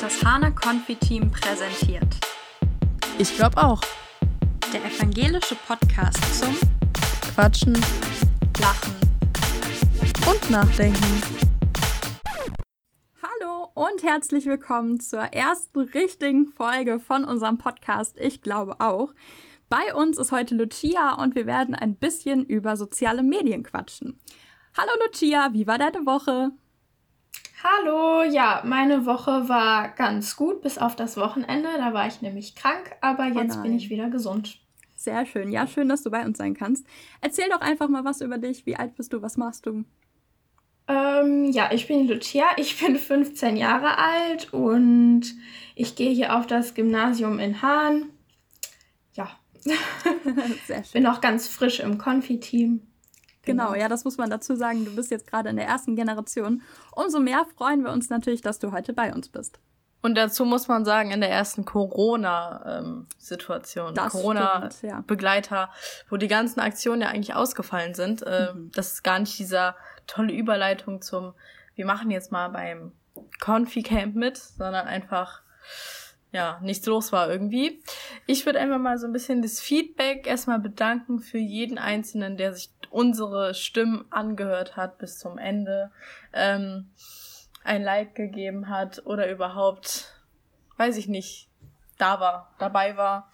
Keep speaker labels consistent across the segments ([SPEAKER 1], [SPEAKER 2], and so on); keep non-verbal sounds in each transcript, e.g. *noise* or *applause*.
[SPEAKER 1] das Hana Konfi-Team präsentiert.
[SPEAKER 2] Ich glaube auch.
[SPEAKER 1] Der evangelische Podcast zum
[SPEAKER 2] Quatschen,
[SPEAKER 1] Lachen
[SPEAKER 2] und Nachdenken.
[SPEAKER 1] Hallo und herzlich willkommen zur ersten richtigen Folge von unserem Podcast Ich glaube auch. Bei uns ist heute Lucia und wir werden ein bisschen über soziale Medien quatschen. Hallo Lucia, wie war deine Woche?
[SPEAKER 3] Hallo, ja, meine Woche war ganz gut, bis auf das Wochenende. Da war ich nämlich krank, aber jetzt oh bin ich wieder gesund.
[SPEAKER 1] Sehr schön. Ja, schön, dass du bei uns sein kannst. Erzähl doch einfach mal was über dich. Wie alt bist du? Was machst du?
[SPEAKER 3] Ähm, ja, ich bin Lucia. Ich bin *laughs* 15 Jahre alt und ich gehe hier auf das Gymnasium in Hahn. Ja. *laughs* Sehr schön. Bin auch ganz frisch im Konfi-Team.
[SPEAKER 1] Genau, ja, das muss man dazu sagen. Du bist jetzt gerade in der ersten Generation. Umso mehr freuen wir uns natürlich, dass du heute bei uns bist.
[SPEAKER 2] Und dazu muss man sagen, in der ersten Corona-Situation, Corona-Begleiter, ja. wo die ganzen Aktionen ja eigentlich ausgefallen sind, äh, mhm. das ist gar nicht dieser tolle Überleitung zum, wir machen jetzt mal beim Confi-Camp mit, sondern einfach ja, nichts los war irgendwie. Ich würde einfach mal so ein bisschen das Feedback erstmal bedanken für jeden Einzelnen, der sich unsere Stimmen angehört hat bis zum Ende, ähm, ein Like gegeben hat oder überhaupt, weiß ich nicht, da war, dabei war.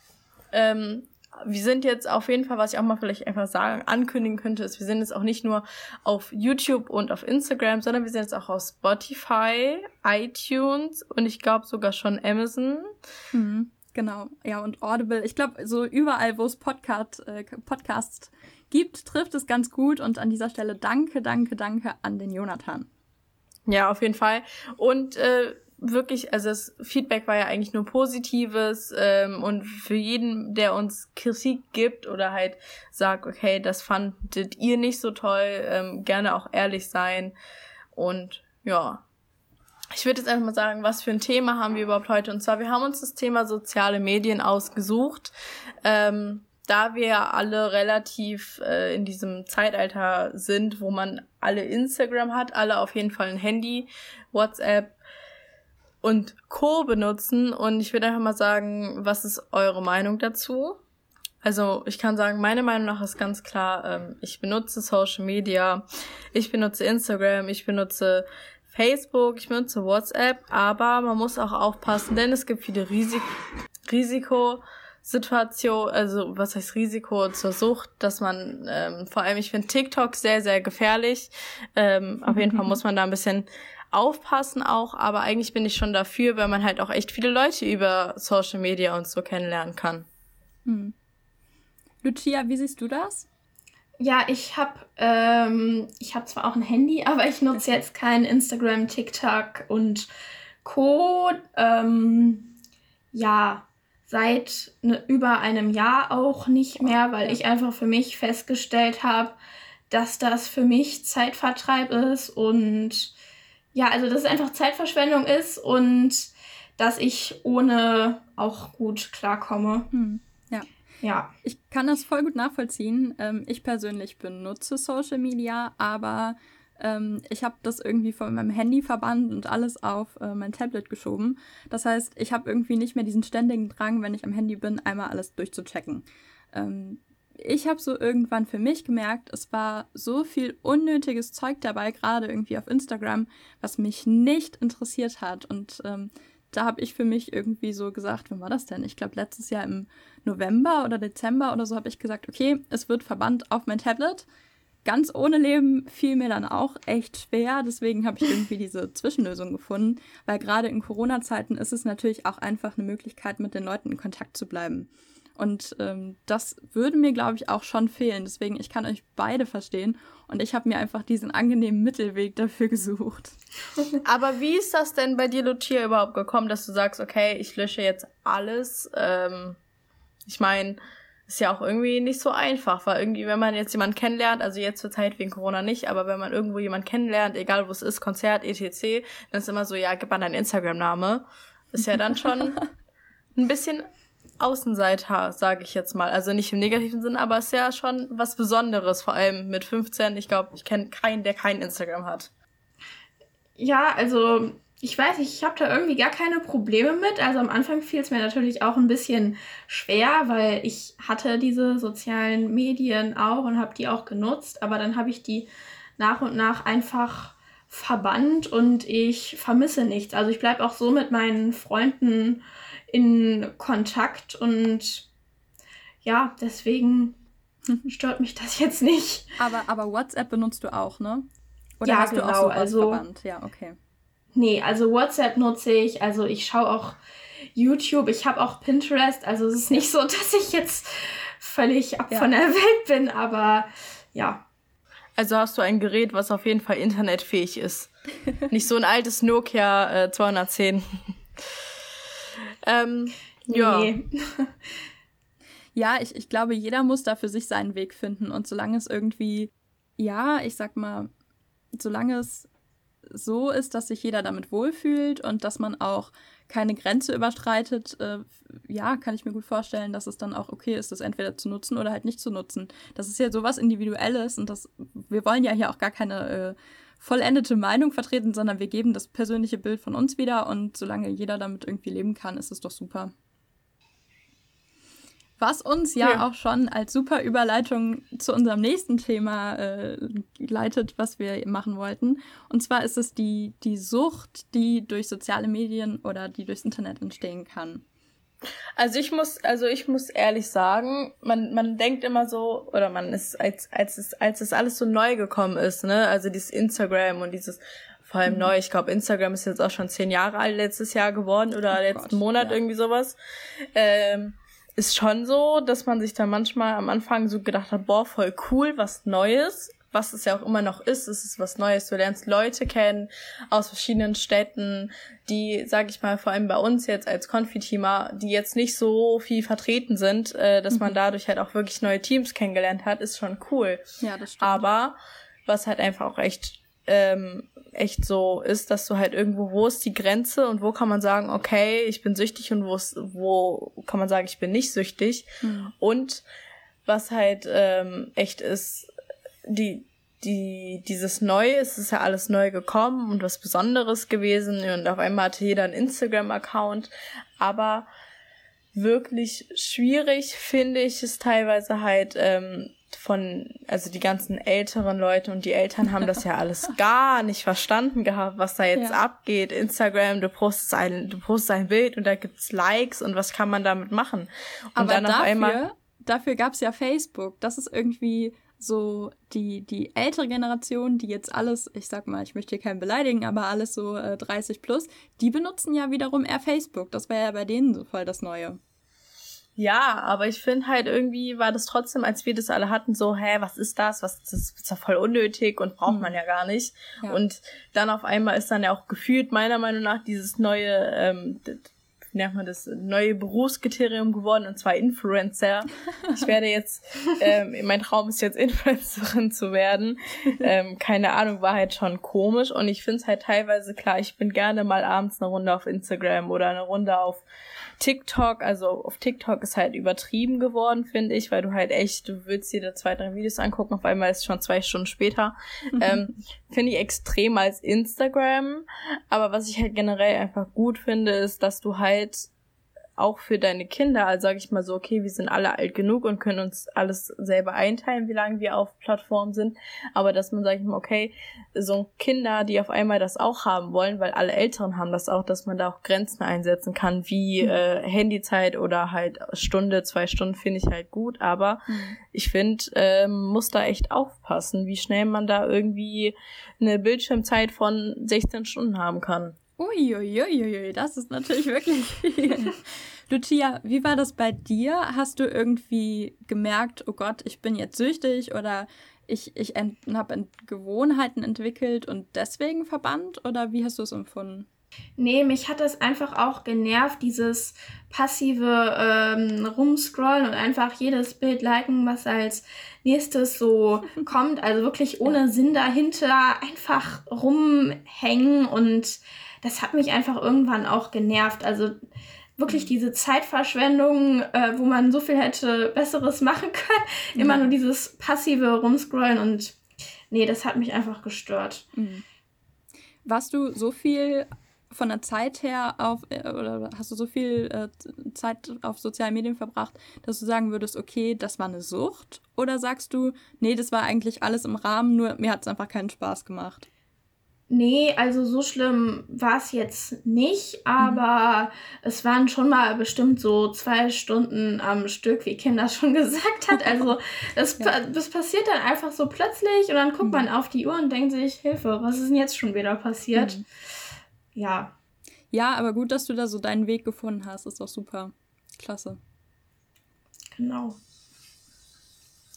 [SPEAKER 2] Ähm, wir sind jetzt auf jeden Fall, was ich auch mal vielleicht einfach sagen, ankündigen könnte, ist, wir sind jetzt auch nicht nur auf YouTube und auf Instagram, sondern wir sind jetzt auch auf Spotify, iTunes und ich glaube sogar schon Amazon.
[SPEAKER 1] Mhm, genau, ja, und Audible. Ich glaube, so überall, wo es Podcast, äh, Podcasts gibt, trifft es ganz gut. Und an dieser Stelle danke, danke, danke an den Jonathan.
[SPEAKER 2] Ja, auf jeden Fall. Und äh, wirklich, also das Feedback war ja eigentlich nur Positives ähm, und für jeden, der uns Kritik gibt oder halt sagt, okay, das fandet ihr nicht so toll, ähm, gerne auch ehrlich sein und ja. Ich würde jetzt einfach mal sagen, was für ein Thema haben wir überhaupt heute? Und zwar, wir haben uns das Thema soziale Medien ausgesucht. Ähm, da wir alle relativ äh, in diesem Zeitalter sind, wo man alle Instagram hat, alle auf jeden Fall ein Handy, WhatsApp, und Co. benutzen. Und ich würde einfach mal sagen, was ist eure Meinung dazu? Also ich kann sagen, meine Meinung nach ist ganz klar, ähm, ich benutze Social Media, ich benutze Instagram, ich benutze Facebook, ich benutze WhatsApp, aber man muss auch aufpassen, denn es gibt viele Risik Risikosituationen, also was heißt Risiko zur Sucht, dass man, ähm, vor allem ich finde TikTok sehr, sehr gefährlich. Ähm, auf jeden Fall muss man da ein bisschen aufpassen auch, aber eigentlich bin ich schon dafür, weil man halt auch echt viele Leute über Social Media und so kennenlernen kann. Hm.
[SPEAKER 1] Lucia, wie siehst du das?
[SPEAKER 3] Ja, ich habe ähm, ich habe zwar auch ein Handy, *laughs* aber ich nutze jetzt kein Instagram, TikTok und Co. Ähm, ja, seit ne, über einem Jahr auch nicht mehr, weil ich einfach für mich festgestellt habe, dass das für mich Zeitvertreib ist und ja, also dass es einfach Zeitverschwendung ist und dass ich ohne auch gut klarkomme. Hm,
[SPEAKER 1] ja. Ja. Ich kann das voll gut nachvollziehen. Ähm, ich persönlich benutze Social Media, aber ähm, ich habe das irgendwie von meinem Handy verbannt und alles auf äh, mein Tablet geschoben. Das heißt, ich habe irgendwie nicht mehr diesen ständigen Drang, wenn ich am Handy bin, einmal alles durchzuchecken. Ähm, ich habe so irgendwann für mich gemerkt, es war so viel unnötiges Zeug dabei, gerade irgendwie auf Instagram, was mich nicht interessiert hat. Und ähm, da habe ich für mich irgendwie so gesagt, wann war das denn? Ich glaube, letztes Jahr im November oder Dezember oder so habe ich gesagt, okay, es wird verbannt auf mein Tablet. Ganz ohne Leben fiel mir dann auch echt schwer. Deswegen habe ich irgendwie diese Zwischenlösung gefunden, weil gerade in Corona-Zeiten ist es natürlich auch einfach eine Möglichkeit, mit den Leuten in Kontakt zu bleiben. Und ähm, das würde mir, glaube ich, auch schon fehlen. Deswegen, ich kann euch beide verstehen. Und ich habe mir einfach diesen angenehmen Mittelweg dafür *laughs* gesucht.
[SPEAKER 2] Aber wie ist das denn bei dir, Lucia, überhaupt gekommen, dass du sagst, okay, ich lösche jetzt alles? Ähm, ich meine, ist ja auch irgendwie nicht so einfach, weil irgendwie, wenn man jetzt jemanden kennenlernt, also jetzt zur Zeit wegen Corona nicht, aber wenn man irgendwo jemanden kennenlernt, egal wo es ist, Konzert, etc., dann ist immer so, ja, gib mal deinen Instagram-Name. Ist ja dann schon *laughs* ein bisschen Außenseiter, sage ich jetzt mal. Also nicht im negativen Sinn, aber es ist ja schon was Besonderes, vor allem mit 15. Ich glaube, ich kenne keinen, der kein Instagram hat.
[SPEAKER 3] Ja, also ich weiß nicht, ich habe da irgendwie gar keine Probleme mit. Also am Anfang fiel es mir natürlich auch ein bisschen schwer, weil ich hatte diese sozialen Medien auch und habe die auch genutzt, aber dann habe ich die nach und nach einfach verbannt und ich vermisse nichts. Also ich bleibe auch so mit meinen Freunden in Kontakt und ja, deswegen stört mich das jetzt nicht.
[SPEAKER 1] Aber, aber WhatsApp benutzt du auch, ne? Oder ja, hast genau, du auch
[SPEAKER 3] so also, verbannt? Ja, okay. Nee, also WhatsApp nutze ich, also ich schaue auch YouTube, ich habe auch Pinterest, also es ist nicht so, *laughs* dass ich jetzt völlig ab ja. von der Welt bin, aber ja.
[SPEAKER 2] Also hast du ein Gerät, was auf jeden Fall internetfähig ist. *laughs* nicht so ein altes Nokia äh, 210. ähm, ja. Nee. *laughs*
[SPEAKER 1] ja, ich, ich glaube, jeder muss da für sich seinen Weg finden. Und solange es irgendwie, ja, ich sag mal, solange es so ist, dass sich jeder damit wohlfühlt und dass man auch keine Grenze überschreitet, äh, ja, kann ich mir gut vorstellen, dass es dann auch okay ist, das entweder zu nutzen oder halt nicht zu nutzen. Das ist ja sowas Individuelles und das, wir wollen ja hier auch gar keine äh, vollendete Meinung vertreten, sondern wir geben das persönliche Bild von uns wieder und solange jeder damit irgendwie leben kann, ist es doch super. Was uns ja, ja, auch schon als super Überleitung zu unserem nächsten Thema äh, leitet, was wir machen wollten. Und zwar ist es die, die Sucht, die durch soziale Medien oder die durchs Internet entstehen kann.
[SPEAKER 2] Also ich muss, also ich muss ehrlich sagen, man, man denkt immer so, oder man ist, als, als es, als es alles so neu gekommen ist, ne, also dieses Instagram und dieses, vor allem mhm. neu, ich glaube, Instagram ist jetzt auch schon zehn Jahre alt letztes Jahr geworden oder oh letzten Gott, Monat ja. irgendwie sowas. Ähm, ist schon so, dass man sich da manchmal am Anfang so gedacht hat, boah, voll cool, was Neues. Was es ja auch immer noch ist, es ist was Neues. Du lernst Leute kennen aus verschiedenen Städten, die, sag ich mal, vor allem bei uns jetzt als Konfiteamer, die jetzt nicht so viel vertreten sind, äh, dass mhm. man dadurch halt auch wirklich neue Teams kennengelernt hat, ist schon cool. Ja, das stimmt. Aber was halt einfach auch echt ähm, echt so ist, dass du halt irgendwo, wo ist die Grenze und wo kann man sagen, okay, ich bin süchtig und wo, ist, wo kann man sagen, ich bin nicht süchtig. Mhm. Und was halt ähm, echt ist, die, die, dieses Neue, es ist ja alles neu gekommen und was Besonderes gewesen und auf einmal hatte jeder einen Instagram-Account, aber wirklich schwierig finde ich es teilweise halt, ähm, von, also die ganzen älteren Leute und die Eltern haben das ja alles *laughs* gar nicht verstanden gehabt, was da jetzt ja. abgeht. Instagram, du postest ein, du postest ein Bild und da gibt's Likes und was kann man damit machen? Und
[SPEAKER 1] Aber dann dafür, auf einmal. Dafür gab's ja Facebook. Das ist irgendwie so die, die ältere Generation, die jetzt alles, ich sag mal, ich möchte hier keinen beleidigen, aber alles so äh, 30 plus, die benutzen ja wiederum eher Facebook. Das wäre ja bei denen so voll das Neue.
[SPEAKER 2] Ja, aber ich finde halt irgendwie war das trotzdem, als wir das alle hatten, so, hä, was ist das? Was das ist ja voll unnötig und braucht hm. man ja gar nicht. Ja. Und dann auf einmal ist dann ja auch gefühlt meiner Meinung nach dieses neue, ähm, wie nennt man das, neue Berufskriterium geworden, und zwar Influencer. Ich *laughs* werde jetzt, ähm, mein Traum ist jetzt Influencerin zu werden. Ähm, keine Ahnung, war halt schon komisch. Und ich finde es halt teilweise klar, ich bin gerne mal abends eine Runde auf Instagram oder eine Runde auf TikTok, also auf TikTok ist halt übertrieben geworden, finde ich, weil du halt echt, du willst dir da zwei, drei Videos angucken, auf einmal ist es schon zwei Stunden später. Mhm. Ähm, *laughs* finde ich extrem als Instagram. Aber was ich halt generell einfach gut finde, ist, dass du halt auch für deine Kinder, also sage ich mal so, okay, wir sind alle alt genug und können uns alles selber einteilen, wie lange wir auf Plattformen sind, aber dass man, sage ich mal, okay, so Kinder, die auf einmal das auch haben wollen, weil alle Älteren haben das auch, dass man da auch Grenzen einsetzen kann, wie mhm. äh, Handyzeit oder halt Stunde, zwei Stunden finde ich halt gut, aber mhm. ich finde, ähm, muss da echt aufpassen, wie schnell man da irgendwie eine Bildschirmzeit von 16 Stunden haben kann.
[SPEAKER 1] Uiuiuiui, das ist natürlich wirklich viel. *laughs* Lucia, wie war das bei dir? Hast du irgendwie gemerkt, oh Gott, ich bin jetzt süchtig oder ich, ich habe Gewohnheiten entwickelt und deswegen verbannt oder wie hast du es empfunden?
[SPEAKER 3] Nee, mich hat das einfach auch genervt, dieses passive ähm, Rumscrollen und einfach jedes Bild liken, was als nächstes so *laughs* kommt. Also wirklich ohne. Sinn dahinter einfach rumhängen und das hat mich einfach irgendwann auch genervt. Also wirklich mhm. diese Zeitverschwendung, äh, wo man so viel hätte Besseres machen können. Immer ja. nur dieses passive Rumscrollen und nee, das hat mich einfach gestört.
[SPEAKER 1] Mhm. Warst du so viel von der Zeit her auf, äh, oder hast du so viel äh, Zeit auf sozialen Medien verbracht, dass du sagen würdest, okay, das war eine Sucht? Oder sagst du, nee, das war eigentlich alles im Rahmen, nur mir hat es einfach keinen Spaß gemacht?
[SPEAKER 3] Nee, also so schlimm war es jetzt nicht, aber mhm. es waren schon mal bestimmt so zwei Stunden am Stück, wie Kim das schon *laughs* gesagt hat. Also das, ja. das passiert dann einfach so plötzlich und dann guckt mhm. man auf die Uhr und denkt sich, Hilfe, was ist denn jetzt schon wieder passiert? Mhm. Ja.
[SPEAKER 1] Ja, aber gut, dass du da so deinen Weg gefunden hast, ist doch super. Klasse.
[SPEAKER 3] Genau.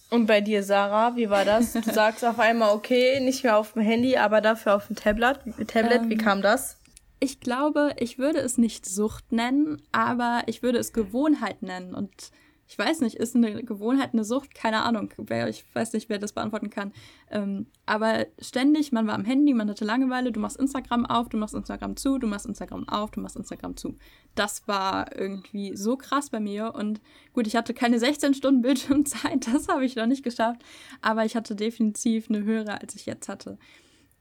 [SPEAKER 2] Und bei dir, Sarah, wie war das? Du *laughs* sagst auf einmal, okay, nicht mehr auf dem Handy, aber dafür auf dem Tablet. Tablet, ähm, wie kam das?
[SPEAKER 1] Ich glaube, ich würde es nicht Sucht nennen, aber ich würde es Gewohnheit nennen. Und ich weiß nicht, ist eine Gewohnheit eine Sucht? Keine Ahnung. Wer, ich weiß nicht, wer das beantworten kann. Ähm, aber ständig, man war am Handy, man hatte Langeweile, du machst Instagram auf, du machst Instagram zu, du machst Instagram auf, du machst Instagram zu. Das war irgendwie so krass bei mir. Und gut, ich hatte keine 16 Stunden Bildschirmzeit, *laughs* das habe ich noch nicht geschafft. Aber ich hatte definitiv eine höhere, als ich jetzt hatte.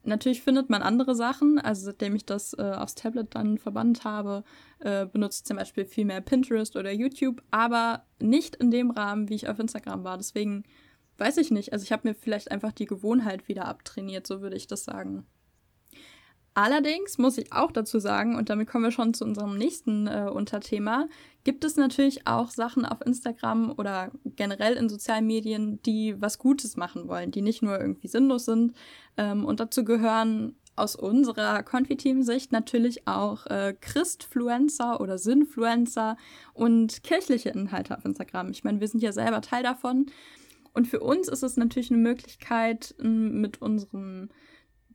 [SPEAKER 1] Natürlich findet man andere Sachen. Also seitdem ich das äh, aufs Tablet dann verbannt habe, äh, benutze ich zum Beispiel viel mehr Pinterest oder YouTube, aber nicht in dem Rahmen, wie ich auf Instagram war. Deswegen weiß ich nicht. Also ich habe mir vielleicht einfach die Gewohnheit wieder abtrainiert, so würde ich das sagen. Allerdings muss ich auch dazu sagen, und damit kommen wir schon zu unserem nächsten äh, Unterthema, gibt es natürlich auch Sachen auf Instagram oder generell in sozialen Medien, die was Gutes machen wollen, die nicht nur irgendwie sinnlos sind. Ähm, und dazu gehören aus unserer Confi-Team-Sicht natürlich auch äh, Christfluencer oder Sinnfluencer und kirchliche Inhalte auf Instagram. Ich meine, wir sind ja selber Teil davon. Und für uns ist es natürlich eine Möglichkeit, mit unserem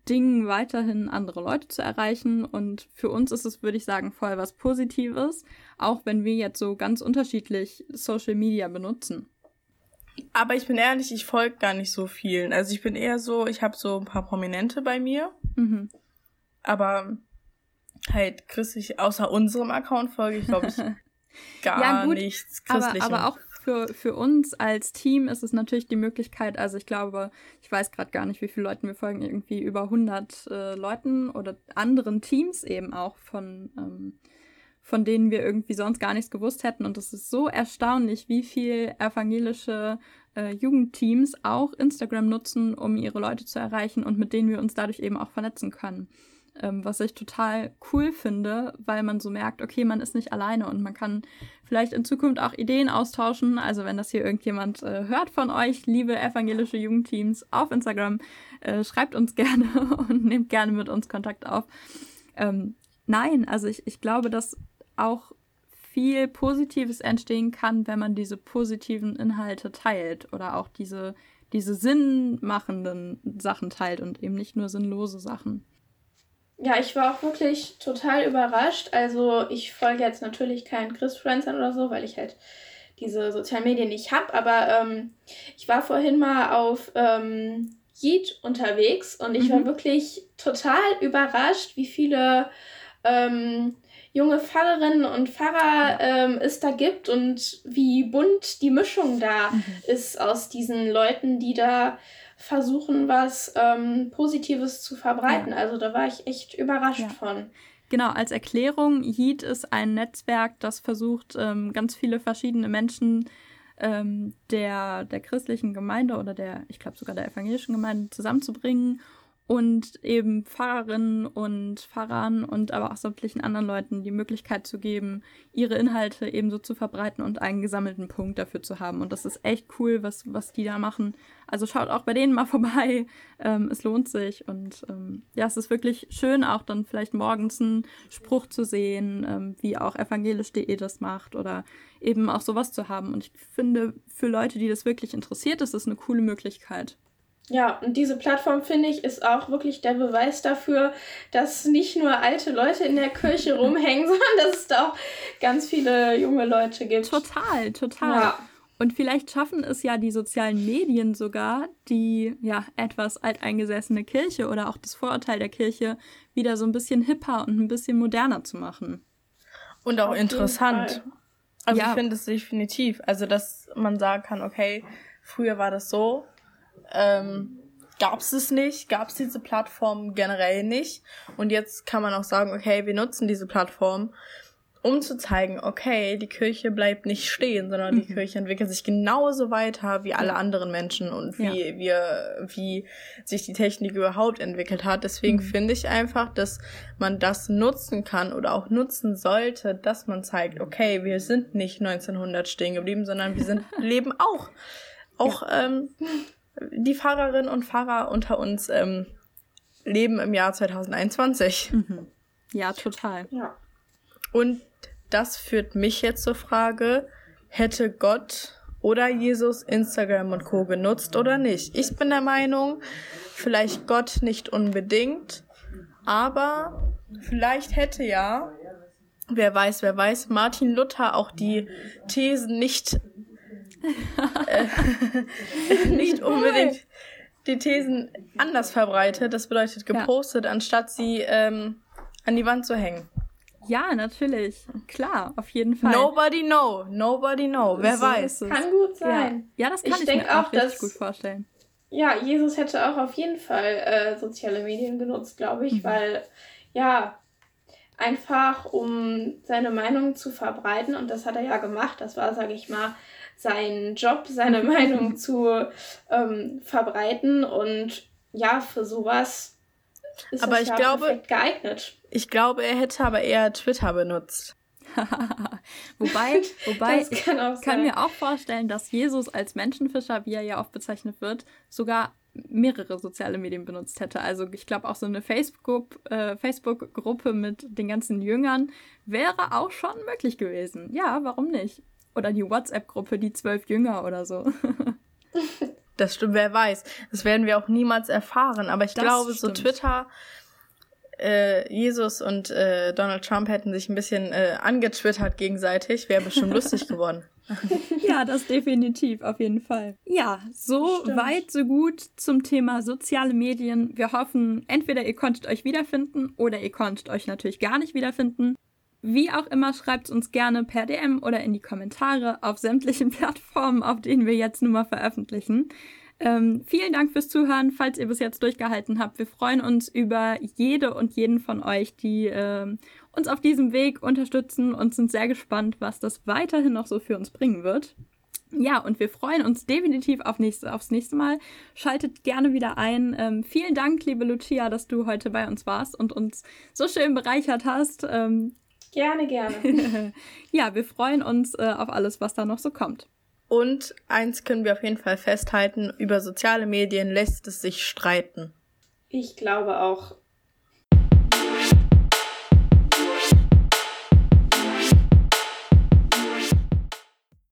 [SPEAKER 1] Dingen weiterhin andere Leute zu erreichen. Und für uns ist es, würde ich sagen, voll was Positives, auch wenn wir jetzt so ganz unterschiedlich Social Media benutzen.
[SPEAKER 2] Aber ich bin ehrlich, ich folge gar nicht so vielen. Also ich bin eher so, ich habe so ein paar Prominente bei mir. Mhm. Aber halt christlich, außer unserem Account folge ich, glaube ich, *laughs* gar ja, gut, nichts
[SPEAKER 1] christlichem. Aber, aber auch für, für uns als Team ist es natürlich die Möglichkeit, also ich glaube, ich weiß gerade gar nicht, wie viele Leuten wir folgen, irgendwie über 100 äh, Leuten oder anderen Teams eben auch von, ähm, von denen wir irgendwie sonst gar nichts gewusst hätten. Und es ist so erstaunlich, wie viel evangelische äh, Jugendteams auch Instagram nutzen, um ihre Leute zu erreichen und mit denen wir uns dadurch eben auch vernetzen können ähm, was ich total cool finde, weil man so merkt, okay, man ist nicht alleine und man kann vielleicht in Zukunft auch Ideen austauschen. Also wenn das hier irgendjemand äh, hört von euch, liebe evangelische Jugendteams auf Instagram, äh, schreibt uns *laughs* gerne und nehmt gerne mit uns Kontakt auf. Ähm, nein, also ich, ich glaube, dass auch viel Positives entstehen kann, wenn man diese positiven Inhalte teilt oder auch diese, diese sinnmachenden Sachen teilt und eben nicht nur sinnlose Sachen.
[SPEAKER 3] Ja, ich war auch wirklich total überrascht. Also ich folge jetzt natürlich keinen Chris-Friendsern oder so, weil ich halt diese sozialen Medien nicht habe. Aber ähm, ich war vorhin mal auf ähm, Yeet unterwegs und ich mhm. war wirklich total überrascht, wie viele ähm, junge Pfarrerinnen und Pfarrer ähm, es da gibt und wie bunt die Mischung da mhm. ist aus diesen Leuten, die da versuchen, was ähm, Positives zu verbreiten. Ja. Also da war ich echt überrascht ja. von.
[SPEAKER 1] Genau, als Erklärung, Yeet ist ein Netzwerk, das versucht, ähm, ganz viele verschiedene Menschen ähm, der, der christlichen Gemeinde oder der, ich glaube sogar der evangelischen Gemeinde zusammenzubringen und eben Pfarrerinnen und Pfarrern und aber auch sämtlichen anderen Leuten die Möglichkeit zu geben, ihre Inhalte ebenso zu verbreiten und einen gesammelten Punkt dafür zu haben. Und das ist echt cool, was, was die da machen. Also schaut auch bei denen mal *laughs* vorbei. Ähm, es lohnt sich. Und ähm, ja, es ist wirklich schön, auch dann vielleicht morgens einen Spruch zu sehen, ähm, wie auch evangelisch.de das macht oder eben auch sowas zu haben. Und ich finde, für Leute, die das wirklich interessiert, ist das eine coole Möglichkeit.
[SPEAKER 3] Ja, und diese Plattform, finde ich, ist auch wirklich der Beweis dafür, dass nicht nur alte Leute in der Kirche *laughs* rumhängen, sondern dass es da auch ganz viele junge Leute gibt.
[SPEAKER 1] Total, total. Ja. Und vielleicht schaffen es ja die sozialen Medien sogar, die ja etwas alteingesessene Kirche oder auch das Vorurteil der Kirche wieder so ein bisschen hipper und ein bisschen moderner zu machen.
[SPEAKER 2] Und auch Auf interessant. Also ja. ich finde es definitiv. Also, dass man sagen kann, okay, früher war das so, ähm, gab es es nicht, gab es diese Plattform generell nicht. Und jetzt kann man auch sagen, okay, wir nutzen diese Plattform, um zu zeigen, okay, die Kirche bleibt nicht stehen, sondern die mhm. Kirche entwickelt sich genauso weiter wie alle anderen Menschen und wie ja. wir, wie sich die Technik überhaupt entwickelt hat. Deswegen mhm. finde ich einfach, dass man das nutzen kann oder auch nutzen sollte, dass man zeigt, okay, wir sind nicht 1900 stehen geblieben, sondern wir sind, *laughs* leben auch, auch, ja. ähm, die Fahrerinnen und Fahrer unter uns, ähm, leben im Jahr 2021.
[SPEAKER 1] Mhm. Ja, total.
[SPEAKER 3] Ja.
[SPEAKER 2] Und das führt mich jetzt zur Frage, hätte Gott oder Jesus Instagram und Co genutzt oder nicht? Ich bin der Meinung, vielleicht Gott nicht unbedingt, aber vielleicht hätte ja, wer weiß, wer weiß, Martin Luther auch die Thesen nicht, äh, *laughs* nicht unbedingt die Thesen anders verbreitet, das bedeutet gepostet, ja. anstatt sie ähm, an die Wand zu hängen.
[SPEAKER 1] Ja, natürlich. Klar, auf jeden Fall.
[SPEAKER 2] Nobody know. Nobody know. Wer so weiß.
[SPEAKER 3] Kann gut sein.
[SPEAKER 1] Ja, ja das kann ich, ich mir auch, auch richtig gut vorstellen.
[SPEAKER 3] Ja, Jesus hätte auch auf jeden Fall äh, soziale Medien genutzt, glaube ich, mhm. weil ja, einfach um seine Meinung zu verbreiten und das hat er ja gemacht. Das war, sage ich mal, sein Job, seine *laughs* Meinung zu ähm, verbreiten und ja, für sowas ist
[SPEAKER 2] aber ich
[SPEAKER 3] ja
[SPEAKER 2] glaube,
[SPEAKER 3] geeignet.
[SPEAKER 2] Ich glaube, er hätte aber eher Twitter benutzt. *laughs*
[SPEAKER 1] wobei, wobei ich kann, kann mir auch vorstellen, dass Jesus als Menschenfischer, wie er ja oft bezeichnet wird, sogar mehrere soziale Medien benutzt hätte. Also ich glaube auch so eine Facebook-Gruppe äh, Facebook mit den ganzen Jüngern wäre auch schon möglich gewesen. Ja, warum nicht? Oder die WhatsApp-Gruppe, die zwölf Jünger oder so. *laughs*
[SPEAKER 2] Das stimmt, wer weiß. Das werden wir auch niemals erfahren. Aber ich das glaube, stimmt. so Twitter, äh, Jesus und äh, Donald Trump hätten sich ein bisschen äh, angetwittert gegenseitig, wäre bestimmt lustig geworden. *laughs*
[SPEAKER 1] ja, das definitiv, auf jeden Fall. Ja, so Stimmt. weit, so gut zum Thema soziale Medien. Wir hoffen, entweder ihr konntet euch wiederfinden oder ihr konntet euch natürlich gar nicht wiederfinden. Wie auch immer, schreibt uns gerne per DM oder in die Kommentare auf sämtlichen *laughs* Plattformen, auf denen wir jetzt nun mal veröffentlichen. Ähm, vielen Dank fürs Zuhören, falls ihr bis jetzt durchgehalten habt. Wir freuen uns über jede und jeden von euch, die äh, uns auf diesem Weg unterstützen und sind sehr gespannt, was das weiterhin noch so für uns bringen wird. Ja, und wir freuen uns definitiv auf nächste, aufs nächste Mal. Schaltet gerne wieder ein. Ähm, vielen Dank, liebe Lucia, dass du heute bei uns warst und uns so schön bereichert hast. Ähm,
[SPEAKER 3] Gerne, gerne. *laughs*
[SPEAKER 1] ja, wir freuen uns äh, auf alles, was da noch so kommt.
[SPEAKER 2] Und eins können wir auf jeden Fall festhalten, über soziale Medien lässt es sich streiten.
[SPEAKER 3] Ich glaube auch.